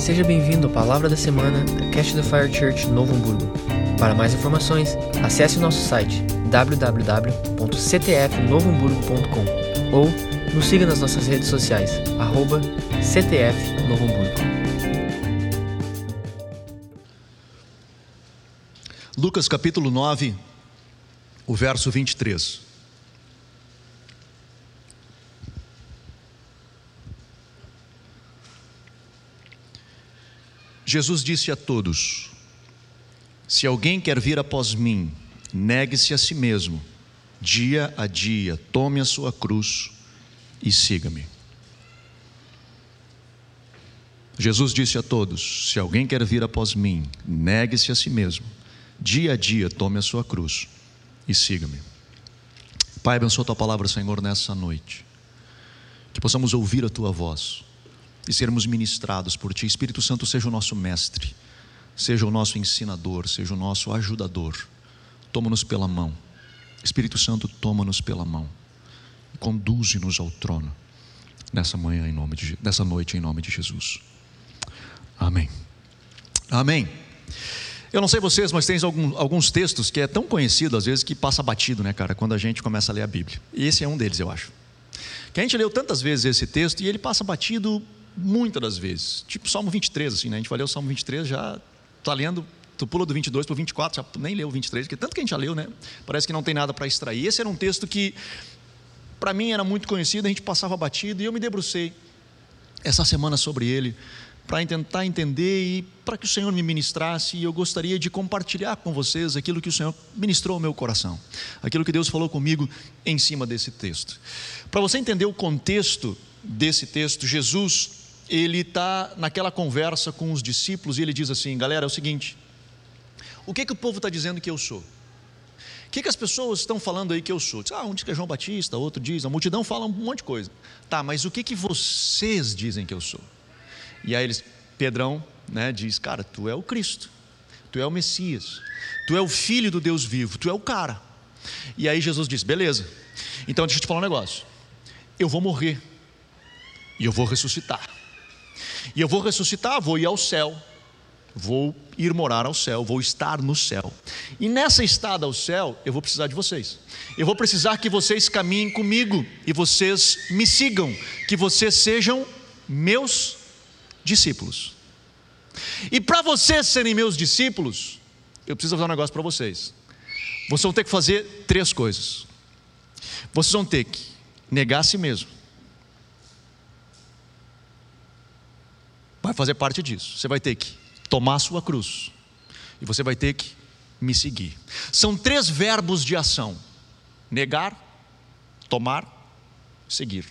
Seja bem-vindo à Palavra da Semana da Cash the Fire Church Novo Hamburgo. Para mais informações, acesse o nosso site www.ctfnovohamburgo.com ou nos siga nas nossas redes sociais, arroba CTF Novo Hamburgo. Lucas capítulo 9, o verso 23. Jesus disse a todos: Se alguém quer vir após mim, negue-se a si mesmo, dia a dia, tome a sua cruz e siga-me. Jesus disse a todos: Se alguém quer vir após mim, negue-se a si mesmo, dia a dia, tome a sua cruz e siga-me. Pai, abençoa a tua palavra, Senhor, nessa noite, que possamos ouvir a tua voz e sermos ministrados por Ti. Espírito Santo, seja o nosso mestre, seja o nosso ensinador, seja o nosso ajudador. Toma-nos pela mão. Espírito Santo, toma-nos pela mão conduze-nos ao trono nessa manhã em nome de nessa noite em nome de Jesus. Amém. Amém. Eu não sei vocês, mas tem alguns, alguns textos que é tão conhecido às vezes que passa batido, né, cara, quando a gente começa a ler a Bíblia. E esse é um deles, eu acho. Que a gente leu tantas vezes esse texto e ele passa batido muitas das vezes. Tipo Salmo 23, assim, né? A gente vai ler o Salmo 23, já está lendo, tu pula do 22 para o 24, já nem leu o 23, porque tanto que a gente já leu, né? Parece que não tem nada para extrair. Esse era um texto que, para mim, era muito conhecido, a gente passava batido, e eu me debrucei essa semana sobre ele, para tentar entender e para que o Senhor me ministrasse, e eu gostaria de compartilhar com vocês aquilo que o Senhor ministrou ao meu coração, aquilo que Deus falou comigo em cima desse texto. Para você entender o contexto desse texto, Jesus ele está naquela conversa com os discípulos e ele diz assim: galera, é o seguinte, o que, que o povo está dizendo que eu sou? O que, que as pessoas estão falando aí que eu sou? Diz, ah, um diz que é João Batista, outro diz, a multidão fala um monte de coisa. Tá, mas o que, que vocês dizem que eu sou? E aí eles, Pedrão, né, diz, cara, tu é o Cristo, tu é o Messias, tu é o Filho do Deus vivo, tu é o cara. E aí Jesus diz, beleza, então deixa eu te falar um negócio, eu vou morrer e eu vou ressuscitar. E eu vou ressuscitar, vou ir ao céu, vou ir morar ao céu, vou estar no céu. E nessa estada ao céu, eu vou precisar de vocês. Eu vou precisar que vocês caminhem comigo e vocês me sigam, que vocês sejam meus discípulos. E para vocês serem meus discípulos, eu preciso fazer um negócio para vocês. Vocês vão ter que fazer três coisas. Vocês vão ter que negar a si mesmo vai fazer parte disso. Você vai ter que tomar a sua cruz e você vai ter que me seguir. São três verbos de ação: negar, tomar, seguir.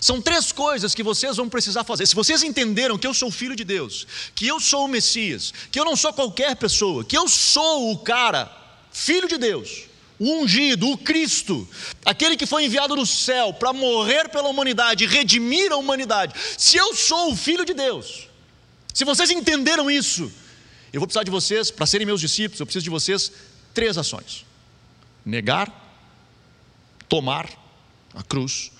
São três coisas que vocês vão precisar fazer. Se vocês entenderam que eu sou filho de Deus, que eu sou o Messias, que eu não sou qualquer pessoa, que eu sou o cara, filho de Deus, o ungido, o Cristo, aquele que foi enviado do céu para morrer pela humanidade, redimir a humanidade. Se eu sou o filho de Deus, se vocês entenderam isso, eu vou precisar de vocês, para serem meus discípulos, eu preciso de vocês três ações: negar, tomar a cruz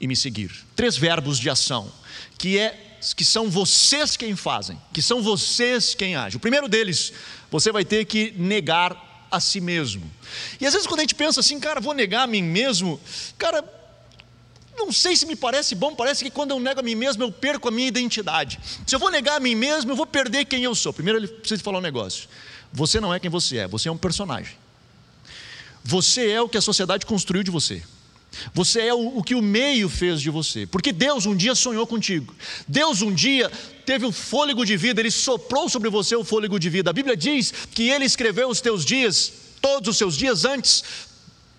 e me seguir. Três verbos de ação, que é que são vocês quem fazem, que são vocês quem agem. O primeiro deles, você vai ter que negar a si mesmo. E às vezes quando a gente pensa assim, cara, vou negar a mim mesmo, cara, não sei se me parece bom, parece que quando eu nego a mim mesmo, eu perco a minha identidade. Se eu vou negar a mim mesmo, eu vou perder quem eu sou. Primeiro ele precisa falar um negócio. Você não é quem você é, você é um personagem. Você é o que a sociedade construiu de você. Você é o, o, que o meio fez de você, porque Deus um dia sonhou contigo. Deus um dia teve o fôlego de vida, Ele soprou sobre você o fôlego de vida. A Bíblia diz que Ele escreveu os teus dias, todos os seus dias antes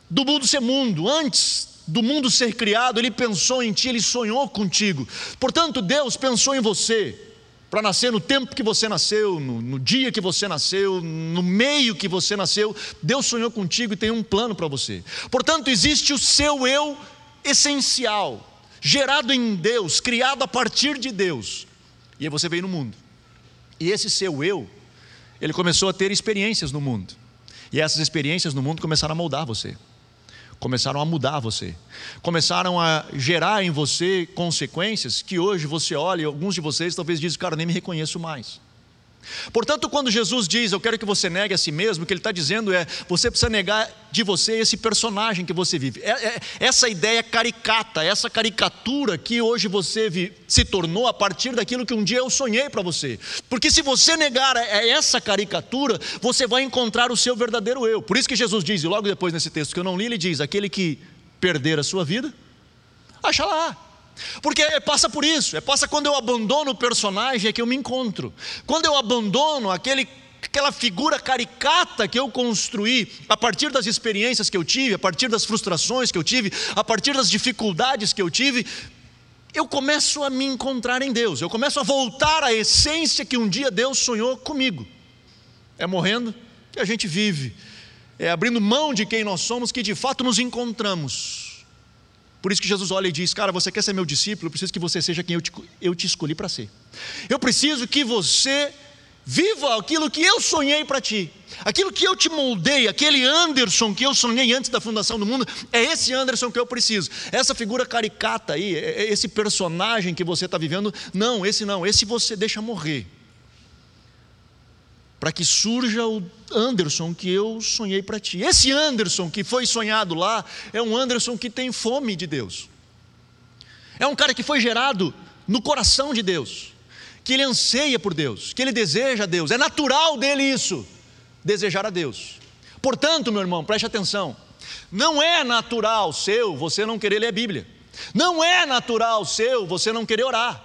do mundo ser mundo, antes do mundo ser criado, Ele pensou em ti, Ele sonhou contigo. Portanto, Deus pensou em você para nascer no tempo que você nasceu, no, no, dia que você nasceu, no meio que você nasceu. Deus sonhou contigo e tem um plano para você. Portanto, existe o seu eu essencial, gerado em Deus, criado a partir de Deus. E aí você veio no mundo. E esse seu eu, ele começou a ter experiências no mundo. E essas experiências no mundo começaram a moldar você. Começaram a mudar você, começaram a gerar em você consequências que hoje você olha e alguns de vocês talvez dizem, cara, nem me reconheço mais. Portanto, quando Jesus diz, eu quero que você negue a si mesmo, o que ele está dizendo é, você precisa negar de você esse personagem que você vive. É, é, essa ideia caricata, essa caricatura que hoje você vi, se tornou a partir daquilo que um dia eu sonhei para você. Porque se você negar essa caricatura, você vai encontrar o seu verdadeiro eu. Por isso que Jesus diz, e logo depois nesse texto que eu não li, ele diz: aquele que perder a sua vida, acha lá. Porque passa por isso, é passa quando eu abandono o personagem é que eu me encontro. Quando eu abandono aquele aquela figura caricata que eu construí a partir das experiências que eu tive, a partir das frustrações que eu tive, a partir das dificuldades que eu tive, eu começo a me encontrar em Deus. Eu começo a voltar à essência que um dia Deus sonhou comigo. É morrendo que a gente vive. É abrindo mão de quem nós somos que de fato nos encontramos. Por isso que Jesus olha e diz: Cara, você quer ser meu discípulo? Eu preciso que você seja quem eu te, eu te escolhi para ser. Eu preciso que você viva aquilo que eu sonhei para ti, aquilo que eu te moldei, aquele Anderson que eu sonhei antes da fundação do mundo, é esse Anderson que eu preciso. Essa figura caricata aí, é, é esse personagem que você está vivendo, não, esse não, esse você deixa morrer para que surja o Anderson que eu sonhei para ti. Esse Anderson que foi sonhado lá é um Anderson que tem fome de Deus. É um cara que foi gerado no coração de Deus, que ele anseia por Deus, que ele deseja a Deus. É natural dele isso, desejar a Deus. Portanto, meu irmão, preste atenção. Não é natural seu você não querer ler a Bíblia. Não é natural seu você não querer orar.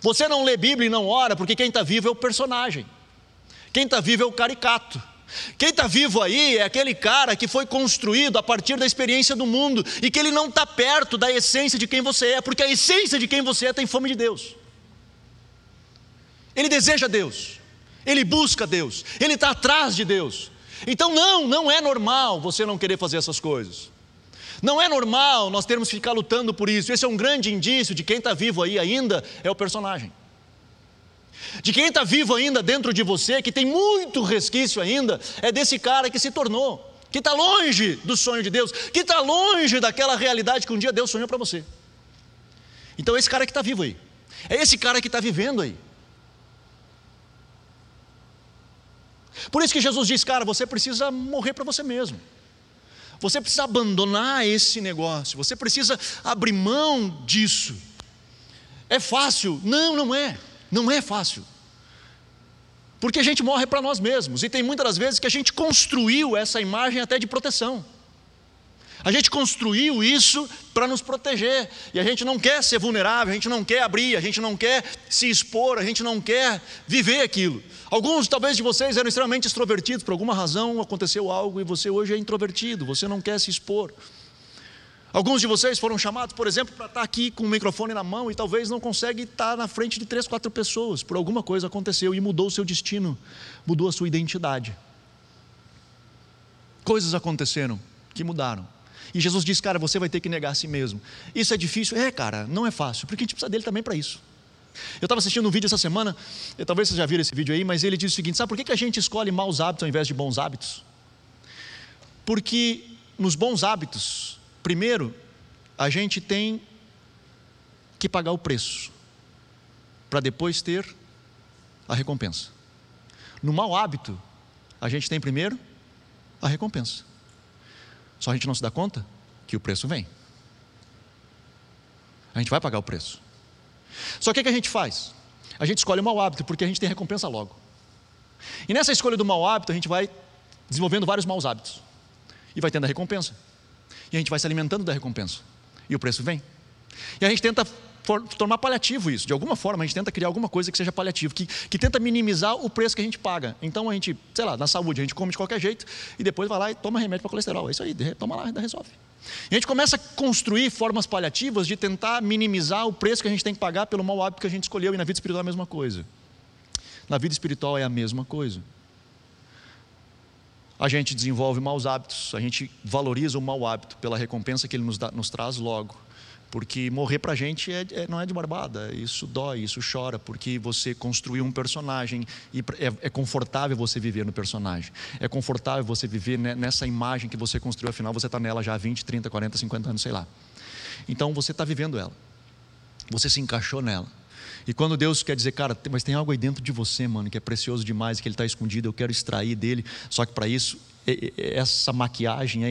Você não lê Bíblia e não ora porque quem está vivo é o personagem. Quem está vivo é o caricato. Quem está vivo aí é aquele cara que foi construído a partir da experiência do mundo e que ele não está perto da essência de quem você é, porque a essência de quem você é tem fome de Deus. Ele deseja Deus, ele busca Deus, ele está atrás de Deus. Então, não, não é normal você não querer fazer essas coisas. Não é normal nós termos que ficar lutando por isso. Esse é um grande indício de quem está vivo aí ainda é o personagem de quem está vivo ainda dentro de você, que tem muito resquício ainda, é desse cara que se tornou, que está longe do sonho de Deus, que está longe daquela realidade que um dia Deus sonhou para você. Então, é esse cara que está vivo aí, é esse cara que está vivendo aí. Por isso que Jesus diz, cara, você precisa morrer para você mesmo. Você precisa abandonar esse negócio, você precisa abrir mão disso. É fácil? Não, não é. Não é fácil. Porque a gente morre para nós mesmos, e tem muitas das vezes que a gente construiu essa imagem até de proteção. A gente construiu isso para nos proteger, e a gente não quer ser vulnerável, a gente não quer abrir, a gente não quer se expor, a gente não quer viver aquilo. Alguns, talvez, de vocês eram extremamente extrovertidos, por alguma razão aconteceu algo e você hoje é introvertido, você não quer se expor. Alguns de vocês foram chamados, por exemplo, para estar aqui com o microfone na mão e talvez não consegue estar na frente de três, quatro pessoas. Por alguma coisa aconteceu e mudou o seu destino, mudou a sua identidade. Coisas aconteceram que mudaram. E Jesus diz, cara, você vai ter que negar a si mesmo. Isso é difícil? É, cara, não é fácil, porque a gente precisa dele também para isso. Eu estava assistindo um vídeo essa semana, talvez vocês já viram esse vídeo aí, mas ele diz o seguinte: sabe por que a gente escolhe maus hábitos ao invés de bons hábitos? Porque nos bons hábitos, Primeiro, a gente tem que pagar o preço, para depois ter a recompensa. No mau hábito, a gente tem primeiro a recompensa. Só a gente não se dá conta que o preço vem. A gente vai pagar o preço. Só que o que a gente faz? A gente escolhe o mau hábito porque a gente tem recompensa logo. E nessa escolha do mau hábito, a gente vai desenvolvendo vários maus hábitos. E vai tendo a recompensa. E a gente vai se alimentando da recompensa. E o preço vem. E a gente tenta for, tornar paliativo isso. De alguma forma, a gente tenta criar alguma coisa que seja paliativo, que, que tenta minimizar o preço que a gente paga. Então a gente, sei lá, na saúde, a gente come de qualquer jeito e depois vai lá e toma remédio para colesterol. É isso aí, toma lá e resolve. E a gente começa a construir formas paliativas de tentar minimizar o preço que a gente tem que pagar pelo mau hábito que a gente escolheu. E na vida espiritual é a mesma coisa. Na vida espiritual é a mesma coisa a gente desenvolve maus hábitos, a gente valoriza o mau hábito pela recompensa que ele nos, dá, nos traz logo. porque morrer para a gente é, é, não é de barbada, isso dói, isso chora, porque você construiu um personagem e é, é, confortável você viver no personagem, é confortável você viver nessa imagem que você construiu, afinal você está nela já há 20, 30, 40, 50 anos, sei lá. Então você está vivendo ela, você se encaixou nela. E quando Deus quer dizer, cara, mas tem algo aí dentro de você, mano, que é precioso demais, que ele está escondido, eu quero extrair dele, só que para isso, essa maquiagem,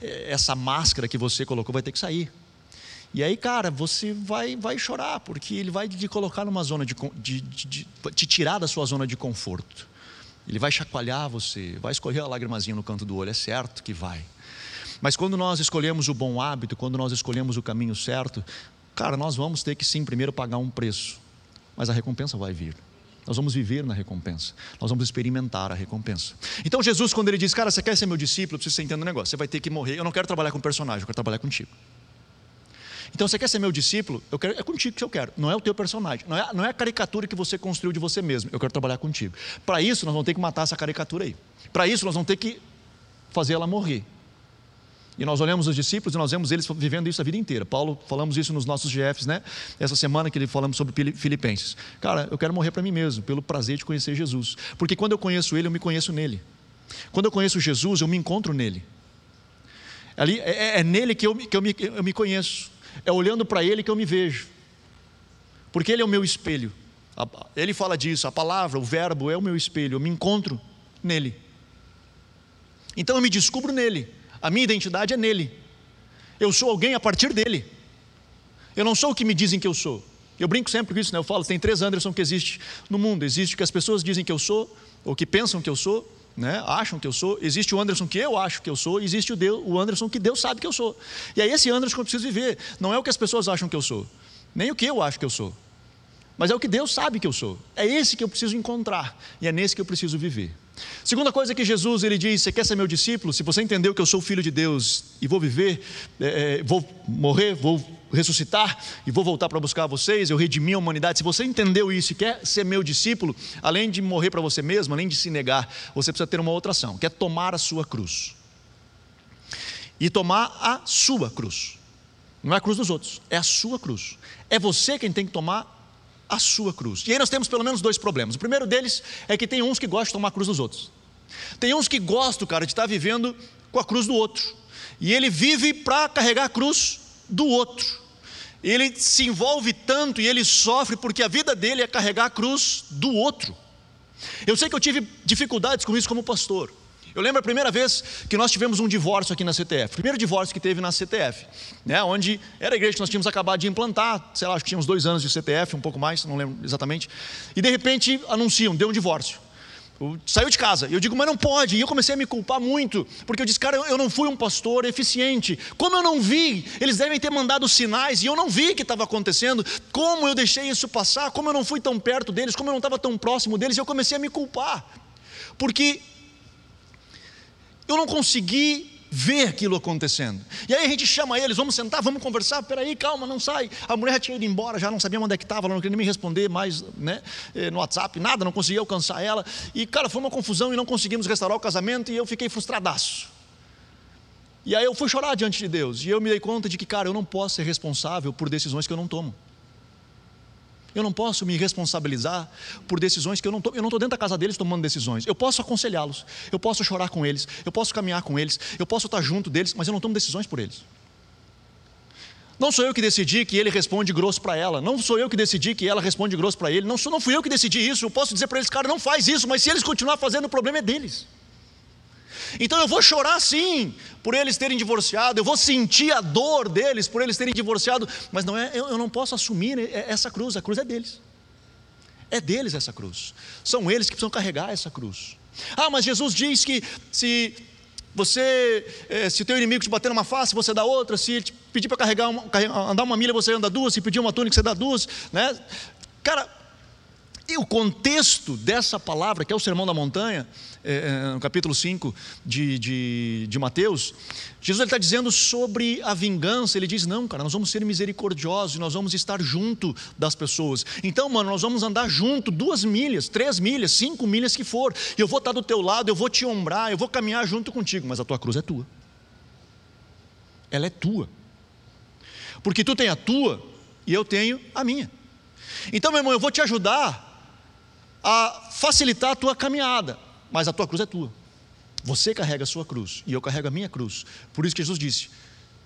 essa máscara que você colocou vai ter que sair. E aí, cara, você vai, vai chorar, porque ele vai te colocar numa zona de, de, de, de, te tirar da sua zona de conforto. Ele vai chacoalhar você, vai escorrer a lágrimazinha no canto do olho, é certo que vai. Mas quando nós escolhemos o bom hábito, quando nós escolhemos o caminho certo, cara, nós vamos ter que sim primeiro pagar um preço, mas a recompensa vai vir. Nós vamos viver na recompensa, nós vamos experimentar a recompensa. Então Jesus, quando ele diz, cara, você quer ser meu discípulo, preciso que um negócio, você vai ter que morrer. Eu não quero trabalhar com personagem, eu quero trabalhar contigo. Então você quer ser meu discípulo? Eu quero, é contigo que eu quero. Não é o teu personagem. Não é, não é a caricatura que você construiu de você mesmo. Eu quero trabalhar contigo. Para isso, nós vamos ter que matar essa caricatura aí. Para isso, nós vamos ter que fazer ela morrer. E nós olhamos os discípulos e nós vemos eles vivendo isso a vida inteira. Paulo, falamos isso nos nossos GFs, né? Essa semana que ele falamos sobre Filipenses. Cara, eu quero morrer para mim mesmo, pelo prazer de conhecer Jesus. Porque quando eu conheço Ele, eu me conheço nele. Quando eu conheço Jesus, eu me encontro nele. Ali, é, é, é nele que, eu, que eu, me, eu me conheço. É olhando para Ele que eu me vejo, porque Ele é o meu espelho. Ele fala disso, a palavra, o verbo é o meu espelho, eu me encontro nele. Então eu me descubro nele, a minha identidade é nele. Eu sou alguém a partir dele. Eu não sou o que me dizem que eu sou. Eu brinco sempre com isso, né? Eu falo, tem três Anderson que existe no mundo. Existe o que as pessoas dizem que eu sou, ou que pensam que eu sou, né, acham que eu sou, existe o Anderson que eu acho que eu sou, existe o, Deus, o Anderson que Deus sabe que eu sou. E é esse Anderson que eu preciso viver. Não é o que as pessoas acham que eu sou, nem o que eu acho que eu sou, mas é o que Deus sabe que eu sou. É esse que eu preciso encontrar e é nesse que eu preciso viver. Segunda coisa que Jesus ele diz: Você quer ser meu discípulo? Se você entendeu que eu sou filho de Deus e vou viver, é, vou morrer, vou ressuscitar e vou voltar para buscar vocês, eu redimi a humanidade. Se você entendeu isso e quer ser meu discípulo, além de morrer para você mesmo, além de se negar, você precisa ter uma outra ação, que é tomar a sua cruz. E tomar a sua cruz. Não é a cruz dos outros, é a sua cruz. É você quem tem que tomar a sua cruz. E aí nós temos pelo menos dois problemas. O primeiro deles é que tem uns que gostam de tomar a cruz dos outros. Tem uns que gostam, cara, de estar vivendo com a cruz do outro. E ele vive para carregar a cruz do outro. Ele se envolve tanto e ele sofre porque a vida dele é carregar a cruz do outro. Eu sei que eu tive dificuldades com isso como pastor. Eu lembro a primeira vez que nós tivemos um divórcio aqui na CTF, primeiro divórcio que teve na CTF, né, onde era a igreja que nós tínhamos acabado de implantar, sei lá, acho que tínhamos dois anos de CTF, um pouco mais, não lembro exatamente, e de repente anunciam, deu um divórcio. Saiu de casa, e eu digo, mas não pode, e eu comecei a me culpar muito, porque eu disse, cara, eu não fui um pastor eficiente, como eu não vi, eles devem ter mandado sinais, e eu não vi o que estava acontecendo, como eu deixei isso passar, como eu não fui tão perto deles, como eu não estava tão próximo deles, e eu comecei a me culpar, porque eu não consegui ver aquilo acontecendo. E aí a gente chama eles, vamos sentar, vamos conversar, peraí, calma, não sai. A mulher tinha ido embora, já não sabia onde é que estava, não queria nem me responder mais né, eh, no WhatsApp, nada, não conseguia alcançar ela. E, cara, foi uma confusão e não conseguimos restaurar o casamento e eu fiquei frustradaço. E aí eu fui chorar diante de Deus e eu me dei conta de que, cara, eu não posso ser responsável por decisões que eu não tomo. Eu não posso me responsabilizar por decisões que eu não estou. Eu não estou dentro da casa deles tomando decisões. Eu posso aconselhá-los, eu posso chorar com eles, eu posso caminhar com eles, eu posso estar junto deles, mas eu não tomo decisões por eles. Não sou eu que decidi que ele responde grosso para ela. Não sou eu que decidi que ela responde grosso para ele. Não, sou, não fui eu que decidi isso. Eu posso dizer para eles, cara, não faz isso, mas se eles continuar fazendo, o problema é deles. Então eu vou chorar sim por eles terem divorciado, eu vou sentir a dor deles por eles terem divorciado, mas não é, eu, eu não posso assumir essa cruz, a cruz é deles. É deles essa cruz. São eles que precisam carregar essa cruz. Ah, mas Jesus diz que se você, eh, se o teu inimigo te bater numa face, você dá outra. Se te pedir para carregar, uma, andar uma milha, você anda duas. Se pedir uma túnica, você dá duas, né? Cara, e o contexto dessa palavra, que é o Sermão da Montanha, é, no capítulo 5 de, de, de Mateus, Jesus está dizendo sobre a vingança. Ele diz: Não, cara, nós vamos ser misericordiosos, nós vamos estar junto das pessoas. Então, mano, nós vamos andar junto, duas milhas, três milhas, cinco milhas que for. Eu vou estar do teu lado, eu vou te ombrar, eu vou caminhar junto contigo, mas a tua cruz é tua. Ela é tua. porque tu tem a tua e eu tenho a minha. Então, meu irmão, eu vou te ajudar a facilitar a tua caminhada, mas a tua cruz é tua. Você carrega a sua cruz e eu carrego a minha cruz. Por isso que Jesus disse: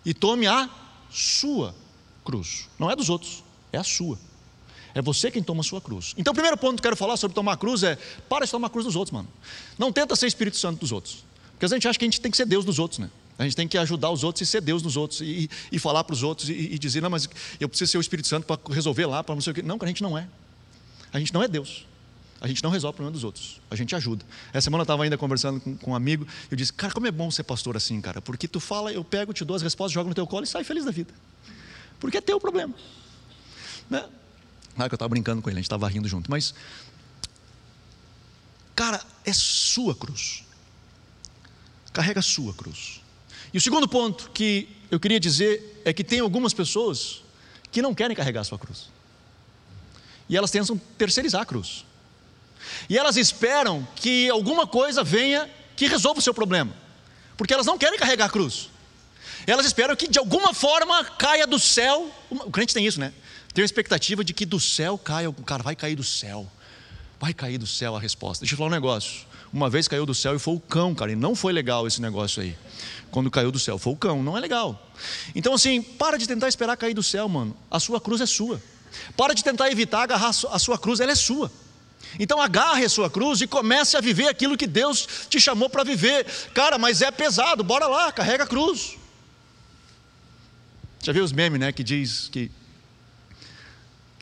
e tome a sua cruz. Não é dos outros, é a sua. É você quem toma a sua cruz. Então, o primeiro ponto que eu quero falar sobre tomar a cruz é: para de tomar a cruz dos outros, mano. Não tenta ser Espírito Santo dos outros. Porque a gente acha que a gente tem que ser Deus dos outros, né? A gente tem que ajudar os outros e ser Deus dos outros. E, e falar para os outros e, e, dizer: não, mas eu preciso ser o Espírito Santo para resolver lá, para não sei o quê. Não, a gente não é. A gente não é Deus. A gente não resolve o problema dos outros, a gente ajuda. Essa semana eu estava ainda conversando com, com um amigo, e eu disse, cara, como é bom ser pastor assim, cara, porque tu fala, eu pego, te dou as respostas, jogo no teu colo e sai feliz da vida. Porque é teu problema. Né? Ah, que eu estava brincando com ele, a gente estava rindo junto, mas, cara, é sua cruz. Carrega a sua cruz. E o segundo ponto que eu queria dizer é que tem algumas pessoas que não querem carregar a sua cruz. E elas tentam terceirizar a cruz. E elas esperam que alguma coisa venha que resolva o seu problema, porque elas não querem carregar a cruz. Elas esperam que de alguma forma caia do céu. O crente tem isso, né? Tem a expectativa de que do céu caia, o cara vai cair do céu. Vai cair do céu a resposta. Deixa eu falar um negócio. Uma vez caiu do céu e foi o cão, cara, e não foi legal esse negócio aí. Quando caiu do céu, foi o cão, não é legal. Então, assim, para de tentar esperar cair do céu, mano. A sua cruz é sua. Para de tentar evitar agarrar a sua cruz, ela é sua. Então agarre a sua cruz e comece a viver aquilo que Deus te chamou para viver. Cara, mas é pesado, bora lá, carrega a cruz. Já viu os memes, né, que diz que,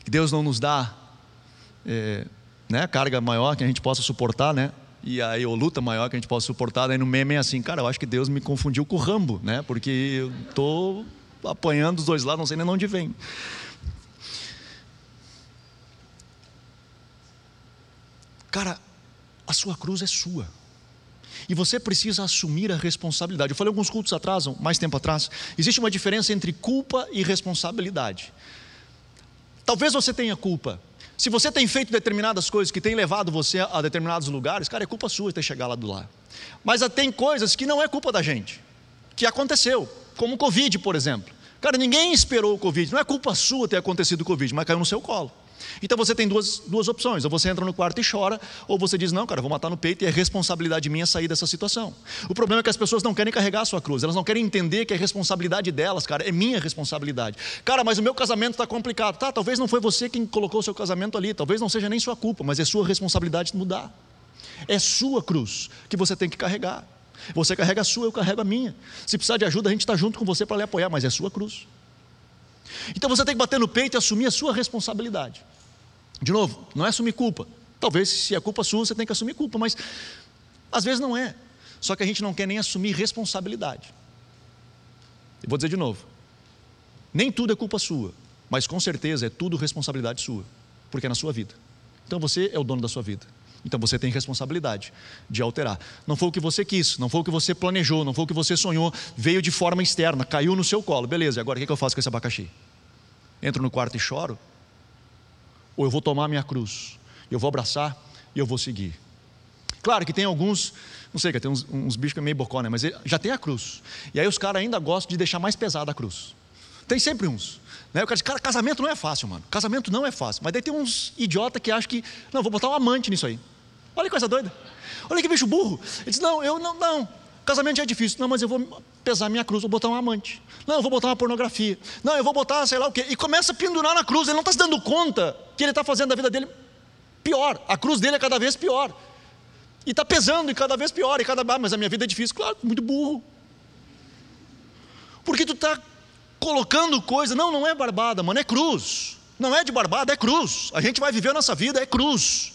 que Deus não nos dá é, né, carga maior que a gente possa suportar, né? E aí, ou luta maior que a gente possa suportar, daí no meme é assim, cara, eu acho que Deus me confundiu com o Rambo, né? Porque eu estou apanhando os dois lados, não sei nem de onde vem. Cara, a sua cruz é sua. E você precisa assumir a responsabilidade. Eu falei alguns cultos atrás, mais tempo atrás, existe uma diferença entre culpa e responsabilidade. Talvez você tenha culpa. Se você tem feito determinadas coisas que têm levado você a determinados lugares, cara, é culpa sua ter chegado lá do lá. Mas tem coisas que não é culpa da gente, que aconteceu, como o Covid, por exemplo. Cara, ninguém esperou o Covid, não é culpa sua ter acontecido o Covid, mas caiu no seu colo. Então você tem duas, duas opções: ou você entra no quarto e chora, ou você diz, não, cara, vou matar no peito e é responsabilidade minha sair dessa situação. O problema é que as pessoas não querem carregar a sua cruz, elas não querem entender que é responsabilidade delas, cara, é minha responsabilidade. Cara, mas o meu casamento está complicado. Tá, talvez não foi você quem colocou o seu casamento ali, talvez não seja nem sua culpa, mas é sua responsabilidade mudar. É sua cruz que você tem que carregar. Você carrega a sua, eu carrego a minha. Se precisar de ajuda, a gente está junto com você para lhe apoiar, mas é sua cruz. Então você tem que bater no peito e assumir a sua responsabilidade. De novo, não é assumir culpa. Talvez se é culpa sua, você tem que assumir culpa, mas às vezes não é. Só que a gente não quer nem assumir responsabilidade. Eu vou dizer de novo: nem tudo é culpa sua, mas com certeza é tudo responsabilidade sua, porque é na sua vida. Então você é o dono da sua vida. Então você tem responsabilidade de alterar. Não foi o que você quis, não foi o que você planejou, não foi o que você sonhou, veio de forma externa, caiu no seu colo. Beleza, agora o que eu faço com esse abacaxi? Entro no quarto e choro? Ou eu vou tomar minha cruz, eu vou abraçar e eu vou seguir? Claro que tem alguns, não sei, tem uns, uns bichos que é meio bocó, né? mas já tem a cruz. E aí os caras ainda gostam de deixar mais pesada a cruz. Tem sempre uns. Né? O cara diz, cara, casamento não é fácil, mano. Casamento não é fácil. Mas daí tem uns idiota que acham que, não, vou botar um amante nisso aí. Olha que coisa doida. Olha que bicho burro. Ele diz: Não, eu não, não. Casamento já é difícil. Não, mas eu vou pesar minha cruz, vou botar um amante. Não, eu vou botar uma pornografia. Não, eu vou botar sei lá o quê. E começa a pendurar na cruz. Ele não está se dando conta que ele está fazendo a vida dele pior. A cruz dele é cada vez pior. E está pesando e cada vez pior. E cada ah, mas a minha vida é difícil. Claro, muito burro. Porque tu está colocando coisa. Não, não é barbada, mano, é cruz. Não é de barbada, é cruz. A gente vai viver a nossa vida, é cruz.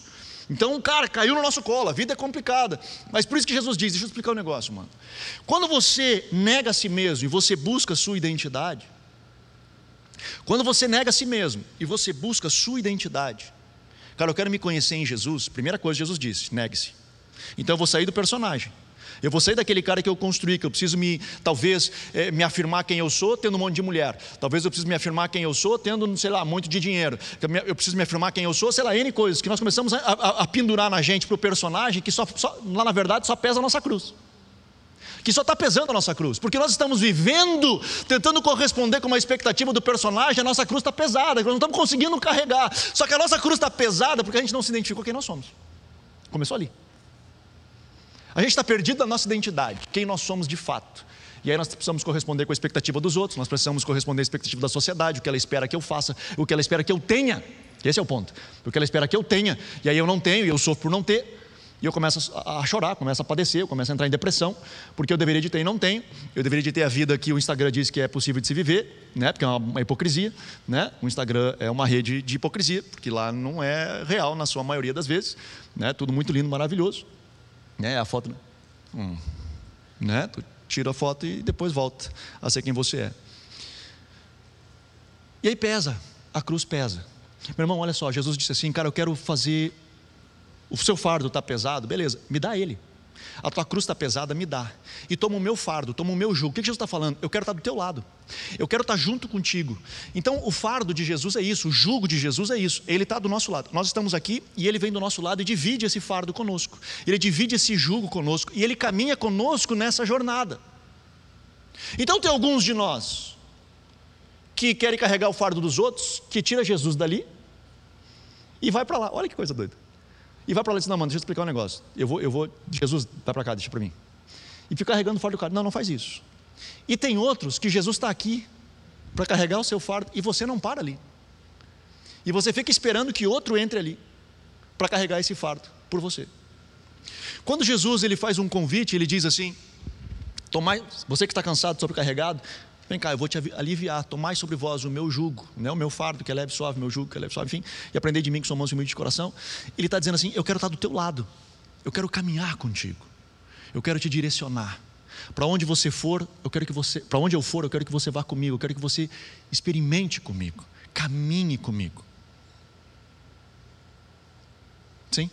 Então, cara, caiu no nosso colo, a vida é complicada. Mas por isso que Jesus diz: deixa eu explicar um negócio, mano. Quando você nega a si mesmo e você busca a sua identidade, quando você nega a si mesmo e você busca a sua identidade, cara, eu quero me conhecer em Jesus, primeira coisa Jesus disse: negue-se. Então eu vou sair do personagem. Eu vou sair daquele cara que eu construí, que eu preciso me, talvez, é, me afirmar quem eu sou, tendo um monte de mulher. Talvez eu preciso me afirmar quem eu sou, tendo, sei lá, muito de dinheiro. Eu preciso me afirmar quem eu sou, sei lá, N coisas, que nós começamos a, a, a pendurar na gente para o personagem, que só, só, lá na verdade só pesa a nossa cruz. que só está pesando a nossa cruz, porque nós estamos vivendo, tentando corresponder com uma expectativa do personagem, a nossa cruz está pesada, nós não estamos conseguindo carregar. Só que a nossa cruz está pesada porque a gente não se identificou quem nós somos. Começou ali. A gente está perdido na nossa identidade, quem nós somos de fato. E aí nós precisamos corresponder com a expectativa dos outros, nós precisamos corresponder à expectativa da sociedade, o que ela espera que eu faça, o que ela espera que eu tenha. Esse é o ponto. O que ela espera que eu tenha, e aí eu não tenho, e eu sofro por não ter. E eu começo a chorar, começo a padecer, eu começo a entrar em depressão, porque eu deveria de ter e não tenho. Eu deveria de ter a vida que o Instagram diz que é possível de se viver, né? porque é uma hipocrisia. Né? O Instagram é uma rede de hipocrisia, porque lá não é real na sua maioria das vezes. Né? Tudo muito lindo, maravilhoso. Né? A foto. Hum, né? Tu tira a foto e depois volta a ser quem você é. E aí pesa, a cruz pesa. Meu irmão, olha só, Jesus disse assim, cara, eu quero fazer o seu fardo está pesado, beleza, me dá ele. A tua cruz está pesada, me dá. E toma o meu fardo, toma o meu jugo. O que Jesus está falando? Eu quero estar do teu lado. Eu quero estar junto contigo. Então, o fardo de Jesus é isso, o jugo de Jesus é isso. Ele está do nosso lado. Nós estamos aqui e ele vem do nosso lado e divide esse fardo conosco. Ele divide esse jugo conosco e ele caminha conosco nessa jornada. Então, tem alguns de nós que querem carregar o fardo dos outros, que tira Jesus dali e vai para lá. Olha que coisa doida. E vai para lá e diz: Não, mano, deixa eu explicar um negócio. Eu vou, eu vou, Jesus, vai para cá, deixa para mim. E fica carregando o fardo do cara. Não, não faz isso. E tem outros que Jesus está aqui para carregar o seu fardo e você não para ali. E você fica esperando que outro entre ali para carregar esse fardo por você. Quando Jesus ele faz um convite, ele diz assim: Tomai, você que está cansado, sobrecarregado, Vem cá, eu vou te aliviar, tomai sobre vós o meu jugo, né? o meu fardo, que é leve suave, meu jugo, que é leve suave, enfim, e aprender de mim, que sou manso e humilde de coração. Ele está dizendo assim: eu quero estar do teu lado, eu quero caminhar contigo, eu quero te direcionar. Para onde você for, eu quero que você, para onde eu for, eu quero que você vá comigo, eu quero que você experimente comigo, caminhe comigo. Sim?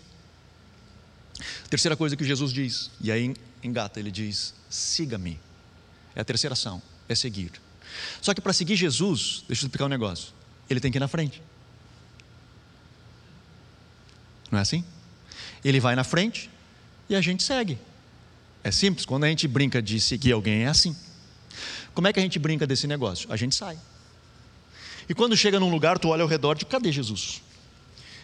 Terceira coisa que Jesus diz, e aí engata, ele diz: siga-me. É a terceira ação é seguir. Só que para seguir Jesus, deixa eu explicar um negócio, ele tem que ir na frente. Não é assim? Ele vai na frente e a gente segue. É simples, quando a gente brinca de seguir alguém, é assim. Como é que a gente brinca desse negócio? A gente sai. E quando chega num lugar, tu olha ao redor de cadê Jesus?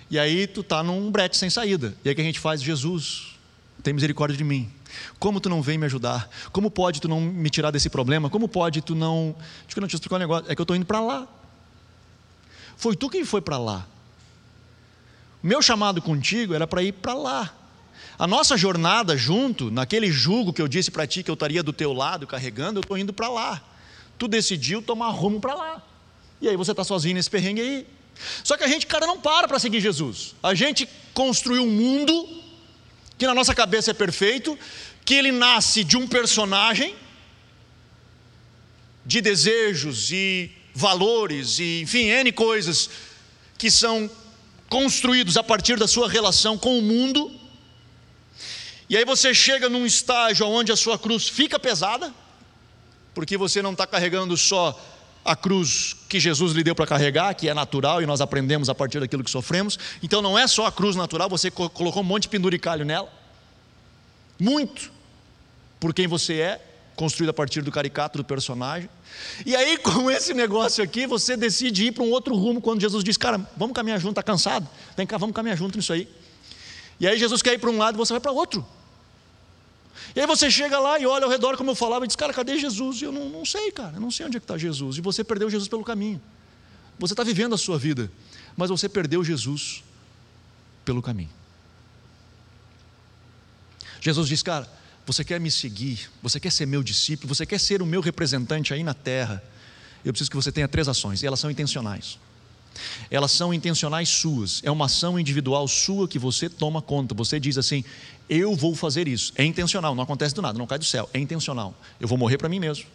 E aí tu tá num brete sem saída. E aí que a gente faz? Jesus, tem misericórdia de mim. Como tu não vem me ajudar? Como pode tu não me tirar desse problema? Como pode tu não. Deixa eu não te explicar um negócio. É que eu estou indo para lá. Foi tu quem foi para lá. Meu chamado contigo era para ir para lá. A nossa jornada junto, naquele jugo que eu disse para ti que eu estaria do teu lado carregando, eu estou indo para lá. Tu decidiu tomar rumo para lá. E aí você está sozinho nesse perrengue aí. Só que a gente, cara, não para para seguir Jesus. A gente construiu um mundo que na nossa cabeça é perfeito, que ele nasce de um personagem, de desejos e valores e, enfim, N coisas que são construídos a partir da sua relação com o mundo. E aí você chega num estágio onde a sua cruz fica pesada, porque você não está carregando só a cruz que Jesus lhe deu para carregar, que é natural e nós aprendemos a partir daquilo que sofremos. Então não é só a cruz natural, você colocou um monte de penduricalho nela. Muito por quem você é, construído a partir do caricato do personagem. E aí, com esse negócio aqui, você decide ir para um outro rumo quando Jesus diz: Cara, vamos caminhar junto, está cansado? Vem cá, vamos caminhar junto nisso aí. E aí, Jesus quer ir para um lado e você vai para outro. E aí você chega lá e olha ao redor, como eu falava, e diz: Cara, cadê Jesus? E eu não, não sei, cara, eu não sei onde é que está Jesus. E você perdeu Jesus pelo caminho. Você está vivendo a sua vida, mas você perdeu Jesus pelo caminho. Jesus diz: Cara, você quer me seguir, você quer ser meu discípulo, você quer ser o meu representante aí na terra. Eu preciso que você tenha três ações, e elas são intencionais. Elas são intencionais suas, é uma ação individual sua que você toma conta. Você diz assim: Eu vou fazer isso. É intencional, não acontece do nada, não cai do céu. É intencional. Eu vou morrer para mim mesmo,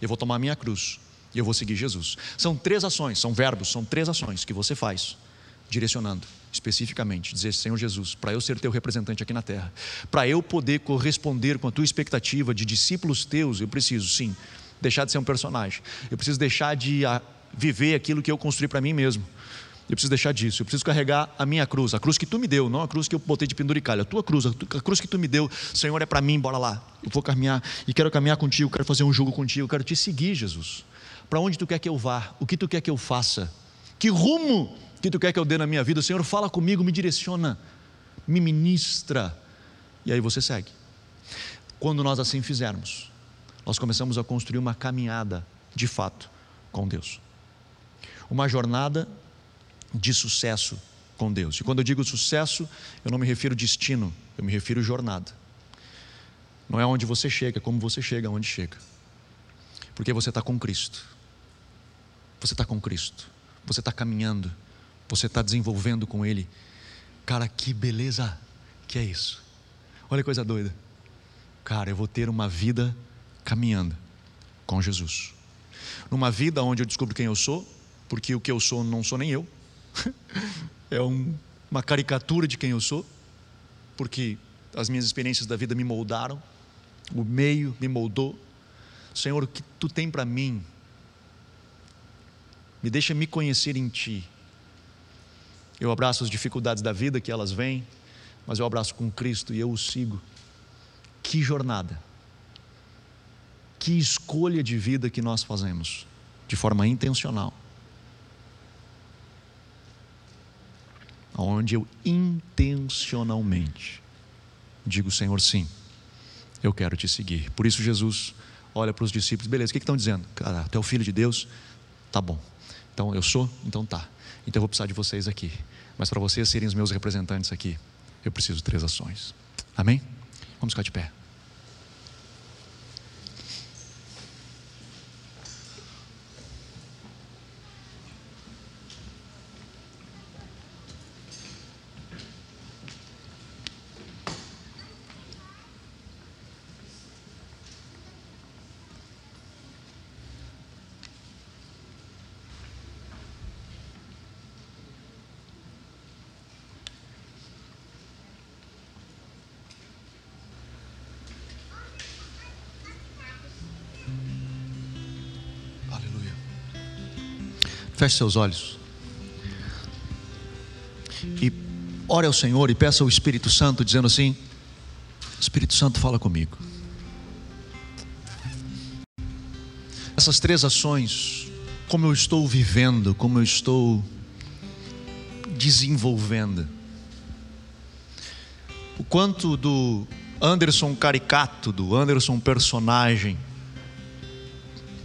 eu vou tomar a minha cruz e eu vou seguir Jesus. São três ações, são verbos, são três ações que você faz, direcionando especificamente, dizer: Senhor Jesus, para eu ser teu representante aqui na terra, para eu poder corresponder com a tua expectativa de discípulos teus, eu preciso sim deixar de ser um personagem, eu preciso deixar de viver aquilo que eu construí para mim mesmo. Eu preciso deixar disso. Eu preciso carregar a minha cruz, a cruz que tu me deu, não a cruz que eu botei de penduricalho. A tua cruz, a cruz que tu me deu, Senhor, é para mim, bora lá. Eu vou caminhar e quero caminhar contigo, quero fazer um jogo contigo, quero te seguir, Jesus. Para onde tu quer que eu vá? O que tu quer que eu faça? Que rumo que tu quer que eu dê na minha vida? Senhor, fala comigo, me direciona, me ministra. E aí você segue. Quando nós assim fizermos, nós começamos a construir uma caminhada de fato com Deus. Uma jornada de sucesso com Deus. E quando eu digo sucesso, eu não me refiro destino, eu me refiro jornada. Não é onde você chega, é como você chega onde chega. Porque você está com Cristo. Você está com Cristo. Você está caminhando. Você está desenvolvendo com Ele. Cara, que beleza que é isso. Olha que coisa doida. Cara, eu vou ter uma vida caminhando com Jesus. Numa vida onde eu descubro quem eu sou, porque o que eu sou não sou nem eu, é um, uma caricatura de quem eu sou, porque as minhas experiências da vida me moldaram, o meio me moldou. Senhor, o que tu tem para mim? Me deixa me conhecer em ti. Eu abraço as dificuldades da vida que elas vêm, mas eu abraço com Cristo e eu o sigo. Que jornada! Que escolha de vida que nós fazemos, de forma intencional. Onde eu intencionalmente digo, Senhor, sim, eu quero te seguir. Por isso, Jesus olha para os discípulos: beleza, o que, que estão dizendo? Cara, tu é o filho de Deus? Tá bom. Então eu sou? Então tá. Então eu vou precisar de vocês aqui. Mas para vocês serem os meus representantes aqui, eu preciso de três ações. Amém? Vamos ficar de pé. Feche seus olhos. E ore ao Senhor e peça ao Espírito Santo, dizendo assim: Espírito Santo, fala comigo. Essas três ações, como eu estou vivendo, como eu estou desenvolvendo. O quanto do Anderson caricato, do Anderson personagem,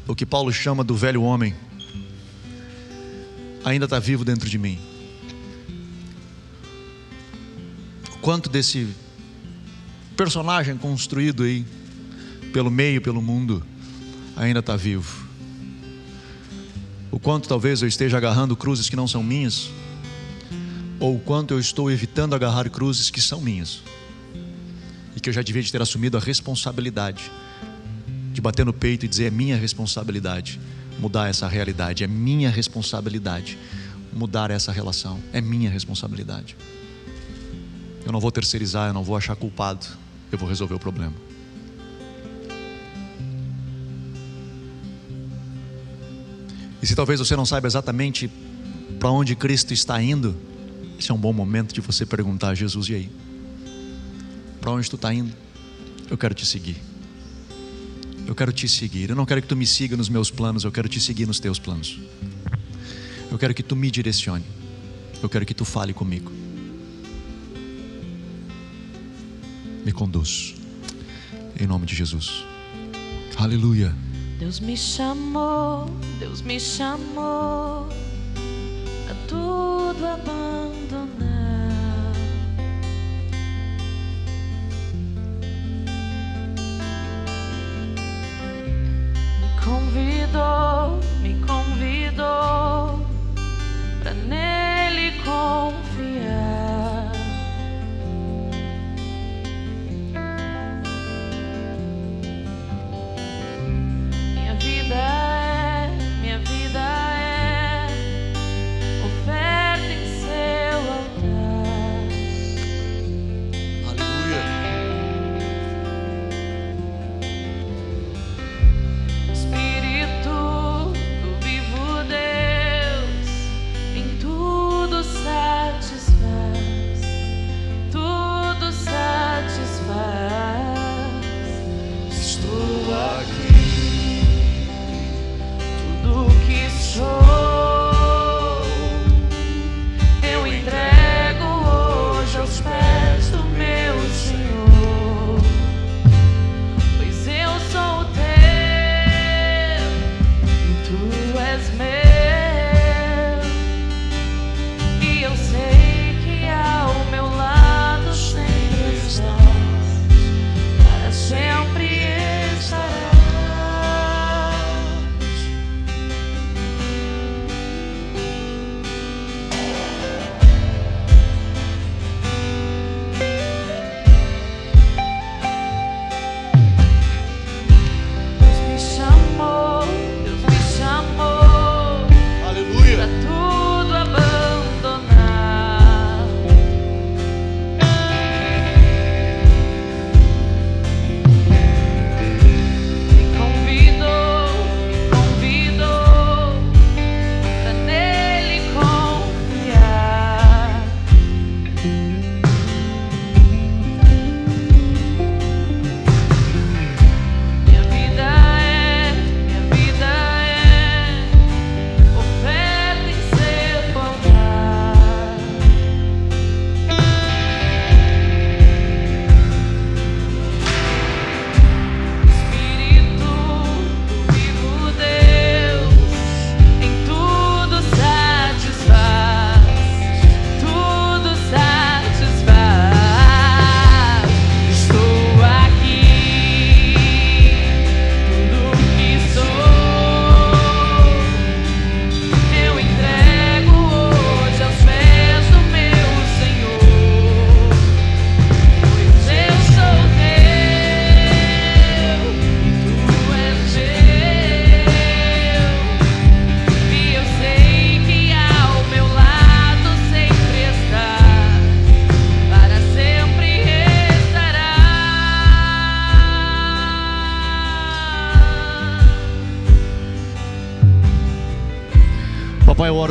o que Paulo chama do velho homem, ainda está vivo dentro de mim. Quanto desse personagem construído aí pelo meio, pelo mundo, ainda está vivo. O quanto talvez eu esteja agarrando cruzes que não são minhas, ou o quanto eu estou evitando agarrar cruzes que são minhas, e que eu já devia de ter assumido a responsabilidade de bater no peito e dizer é minha responsabilidade mudar essa realidade. É minha responsabilidade mudar essa relação. É minha responsabilidade. Eu não vou terceirizar, eu não vou achar culpado. Eu vou resolver o problema. E se talvez você não saiba exatamente para onde Cristo está indo, esse é um bom momento de você perguntar a Jesus: e aí? Para onde tu está indo? Eu quero te seguir. Eu quero te seguir. Eu não quero que tu me siga nos meus planos, eu quero te seguir nos teus planos. Eu quero que tu me direcione. Eu quero que tu fale comigo. Me conduz. Em nome de Jesus. Aleluia. Deus me chamou, Deus me chamou a tudo abandonar.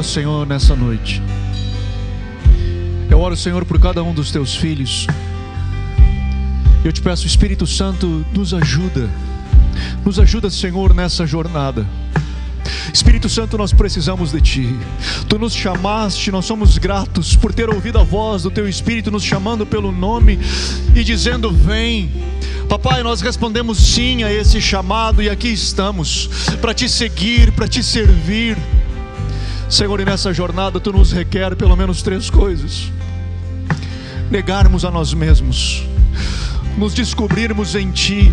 Senhor, nessa noite. Eu oro, Senhor, por cada um dos teus filhos. Eu te peço, Espírito Santo, nos ajuda. Nos ajuda, Senhor, nessa jornada. Espírito Santo, nós precisamos de Ti. Tu nos chamaste, nós somos gratos por ter ouvido a voz do Teu Espírito nos chamando pelo nome e dizendo: Vem. Papai, nós respondemos sim a esse chamado e aqui estamos para Te seguir, para Te servir. Senhor, e nessa jornada Tu nos requer pelo menos três coisas: negarmos a nós mesmos, nos descobrirmos em Ti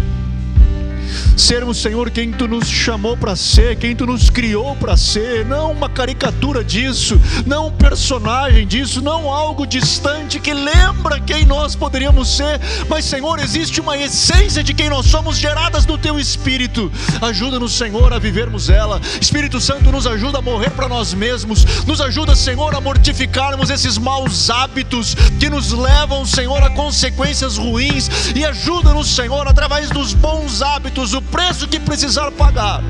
sermos, Senhor, quem tu nos chamou para ser, quem tu nos criou para ser, não uma caricatura disso, não um personagem disso, não algo distante que lembra quem nós poderíamos ser, mas, Senhor, existe uma essência de quem nós somos geradas no teu espírito. Ajuda-nos, Senhor, a vivermos ela. Espírito Santo nos ajuda a morrer para nós mesmos, nos ajuda, Senhor, a mortificarmos esses maus hábitos que nos levam, Senhor, a consequências ruins e ajuda-nos, Senhor, através dos bons hábitos, o preço que precisar pagar,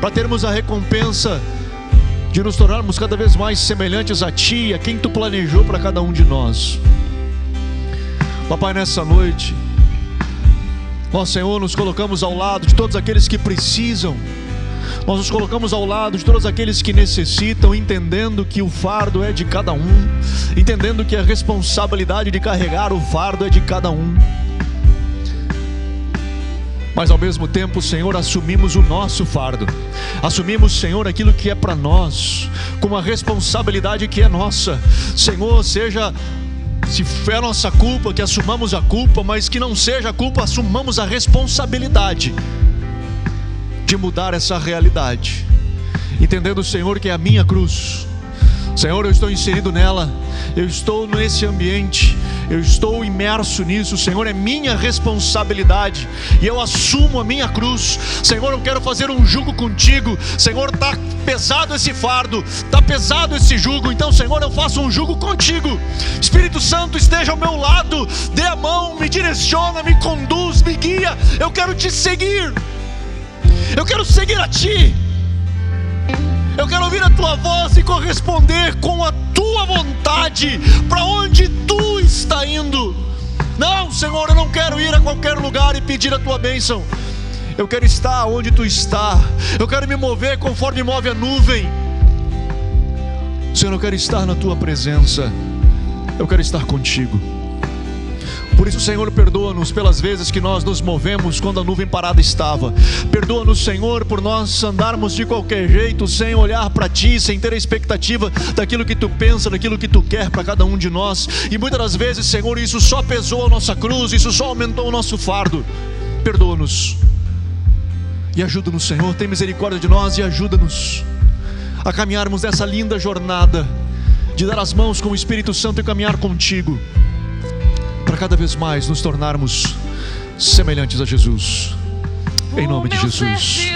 para termos a recompensa de nos tornarmos cada vez mais semelhantes a Ti, a quem Tu planejou para cada um de nós. Papai, nessa noite, nós, Senhor, nos colocamos ao lado de todos aqueles que precisam, nós nos colocamos ao lado de todos aqueles que necessitam, entendendo que o fardo é de cada um, entendendo que a responsabilidade de carregar o fardo é de cada um mas ao mesmo tempo, Senhor, assumimos o nosso fardo, assumimos, Senhor, aquilo que é para nós, com uma responsabilidade que é nossa, Senhor, seja se é nossa culpa, que assumamos a culpa, mas que não seja a culpa, assumamos a responsabilidade de mudar essa realidade, entendendo, Senhor, que é a minha cruz. Senhor, eu estou inserido nela, eu estou nesse ambiente, eu estou imerso nisso, Senhor, é minha responsabilidade e eu assumo a minha cruz. Senhor, eu quero fazer um jugo contigo. Senhor, está pesado esse fardo, está pesado esse jugo, então, Senhor, eu faço um jugo contigo. Espírito Santo, esteja ao meu lado, dê a mão, me direciona, me conduz, me guia. Eu quero te seguir, eu quero seguir a Ti. Eu quero ouvir a tua voz e corresponder com a tua vontade para onde tu está indo. Não, Senhor, eu não quero ir a qualquer lugar e pedir a tua bênção. Eu quero estar onde tu está. Eu quero me mover conforme move a nuvem. Senhor, eu quero estar na tua presença. Eu quero estar contigo. Por isso, Senhor, perdoa-nos pelas vezes que nós nos movemos quando a nuvem parada estava. Perdoa-nos, Senhor, por nós andarmos de qualquer jeito, sem olhar para Ti, sem ter a expectativa daquilo que Tu pensa, daquilo que Tu quer para cada um de nós. E muitas das vezes, Senhor, isso só pesou a nossa cruz, isso só aumentou o nosso fardo. Perdoa-nos. E ajuda-nos, Senhor, tem misericórdia de nós e ajuda-nos a caminharmos nessa linda jornada de dar as mãos com o Espírito Santo e caminhar contigo para cada vez mais nos tornarmos semelhantes a Jesus. Em nome de Jesus.